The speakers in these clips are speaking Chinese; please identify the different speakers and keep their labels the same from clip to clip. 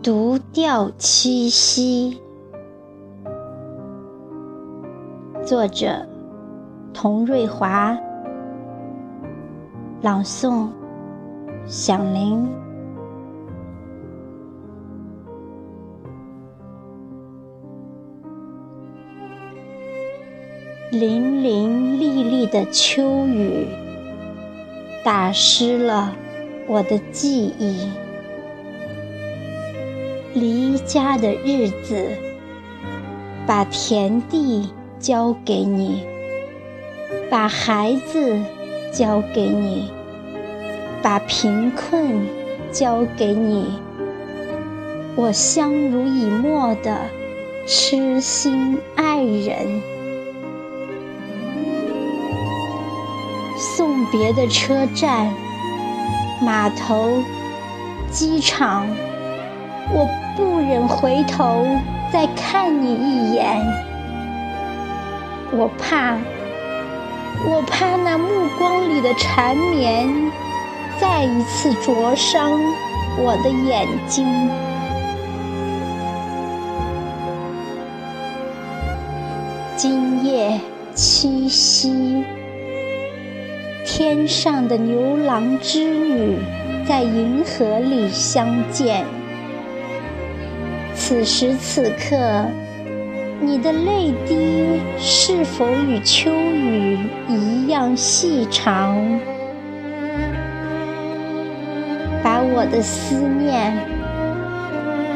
Speaker 1: 独钓七夕，作者童瑞华，朗诵响铃。淋淋沥沥的秋雨，打湿了我的记忆。离家的日子，把田地交给你，把孩子交给你，把贫困交给你。我相濡以沫的痴心爱人，送别的车站、码头、机场。我不忍回头再看你一眼，我怕，我怕那目光里的缠绵再一次灼伤我的眼睛。今夜七夕，天上的牛郎织女在银河里相见。此时此刻，你的泪滴是否与秋雨一样细长？把我的思念，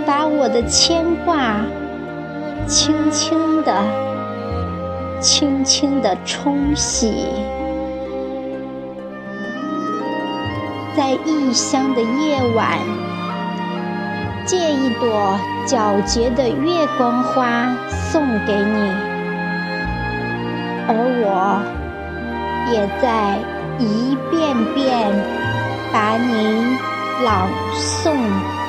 Speaker 1: 把我的牵挂，轻轻地、轻轻地冲洗，在异乡的夜晚。借一朵皎洁的月光花送给你，而我也在一遍遍把你朗诵。